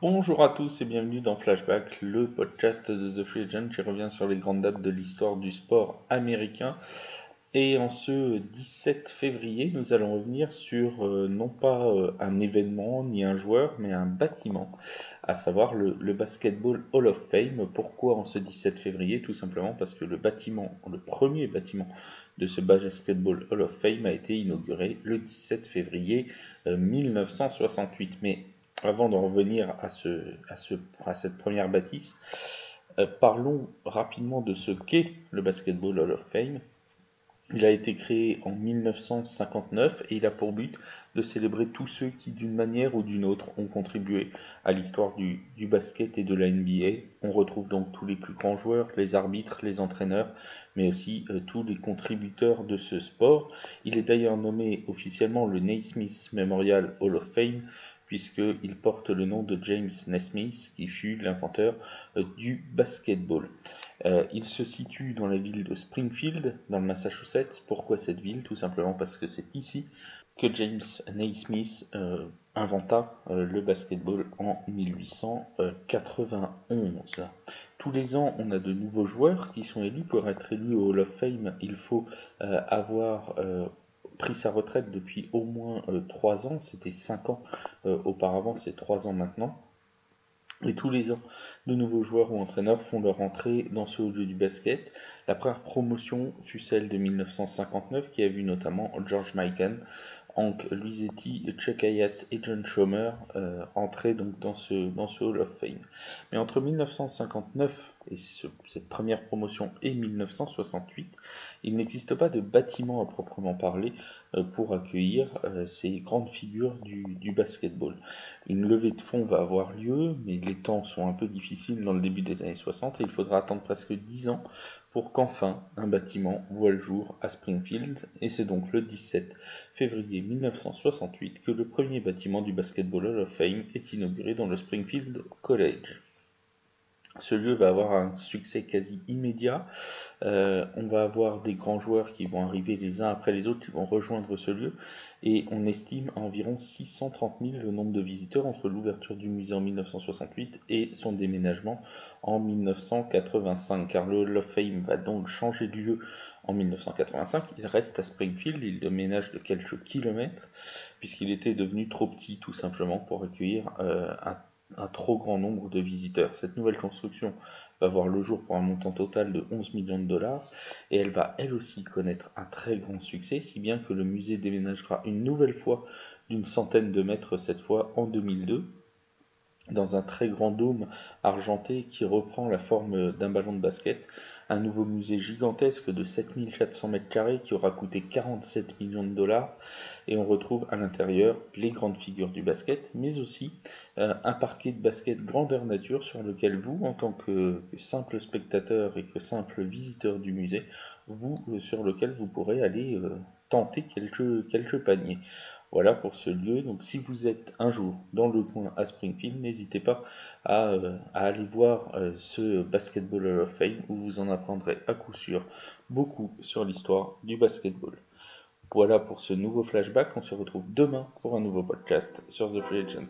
Bonjour à tous et bienvenue dans Flashback, le podcast de The Free Agent qui revient sur les grandes dates de l'histoire du sport américain. Et en ce 17 février, nous allons revenir sur euh, non pas euh, un événement ni un joueur, mais un bâtiment, à savoir le, Basketball Hall of Fame. Pourquoi en ce 17 février? Tout simplement parce que le bâtiment, le premier bâtiment de ce Basketball Hall of Fame a été inauguré le 17 février 1968. Euh, mais avant d'en revenir à, ce, à, ce, à cette première bâtisse, parlons rapidement de ce qu'est le Basketball Hall of Fame. Il a été créé en 1959 et il a pour but de célébrer tous ceux qui, d'une manière ou d'une autre, ont contribué à l'histoire du, basket et de la NBA. On retrouve donc tous les plus grands joueurs, les arbitres, les entraîneurs, mais aussi euh, tous les contributeurs de ce sport. Il est d'ailleurs nommé officiellement le Naismith Memorial Hall of Fame puisqu'il porte le nom de James Naismith, qui fut l'inventeur euh, du basketball. Euh, il se situe dans la ville de Springfield, dans le Massachusetts. Pourquoi cette ville? Tout simplement parce que c'est ici que James Naismith euh, inventa le basketball en 1891. Tous les ans, on a de nouveaux joueurs qui sont élus. Pour être élu au Hall of Fame, il faut avoir pris sa retraite depuis au moins euh, trois ans, c'était cinq ans euh, auparavant, c'est trois ans maintenant. Et tous les ans, de nouveaux joueurs ou entraîneurs font leur entrée dans ce haut lieu du basket. La première promotion fut celle de 1959 qui a vu notamment George Mikan, Hank Luisetti, Chuck Hayat et John Schomer euh, entrer donc dans ce, dans ce Hall of Fame. Mais entre 1959 et cette première promotion et 1968, il n'existe pas de bâtiment à proprement parler euh, pour accueillir euh, ces grandes figures du, du, basketball. Une levée de fonds va avoir lieu, mais les temps sont un peu difficiles dans le début des années 60 et il faudra attendre presque 10 ans pour qu'enfin un bâtiment voit le jour à Springfield, et c'est donc le 17 février 1968 que le premier bâtiment du Basketball Hall of Fame est inauguré dans le Springfield College. Ce lieu va avoir un succès quasi immédiat. Euh, on va avoir des grands joueurs qui vont arriver les uns après les autres, qui vont rejoindre ce lieu. Et on estime à environ 630 000 le nombre de visiteurs entre l'ouverture du musée en 1968 et son déménagement en 1985. Car le Hall of Fame va donc changer de lieu en 1985. Il reste à Springfield, il déménage de quelques kilomètres, puisqu'il était devenu trop petit tout simplement pour accueillir euh, un un trop grand nombre de visiteurs. Cette nouvelle construction va voir le jour pour un montant total de 11 millions de dollars et elle va elle aussi connaître un très grand succès, si bien que le musée déménagera une nouvelle fois d'une centaine de mètres cette fois en 2002 dans un très grand dôme argenté qui reprend la forme d'un ballon de basket, un nouveau musée gigantesque de 7400 mètres carrés qui aura coûté 47 millions de dollars, et on retrouve à l'intérieur les grandes figures du basket, mais aussi euh, un parquet de basket grandeur nature sur lequel vous, en tant que, simple spectateur et que simple visiteur du musée, vous, euh, sur lequel vous pourrez aller euh, tenter quelques, quelques paniers. Voilà pour ce lieu. Donc si vous êtes un jour dans le coin à Springfield, n'hésitez pas à, aller voir ce Basketball Hall of Fame où vous en apprendrez à coup sûr beaucoup sur l'histoire du basketball. Voilà pour ce nouveau flashback. On se retrouve demain pour un nouveau podcast sur The Free Agent.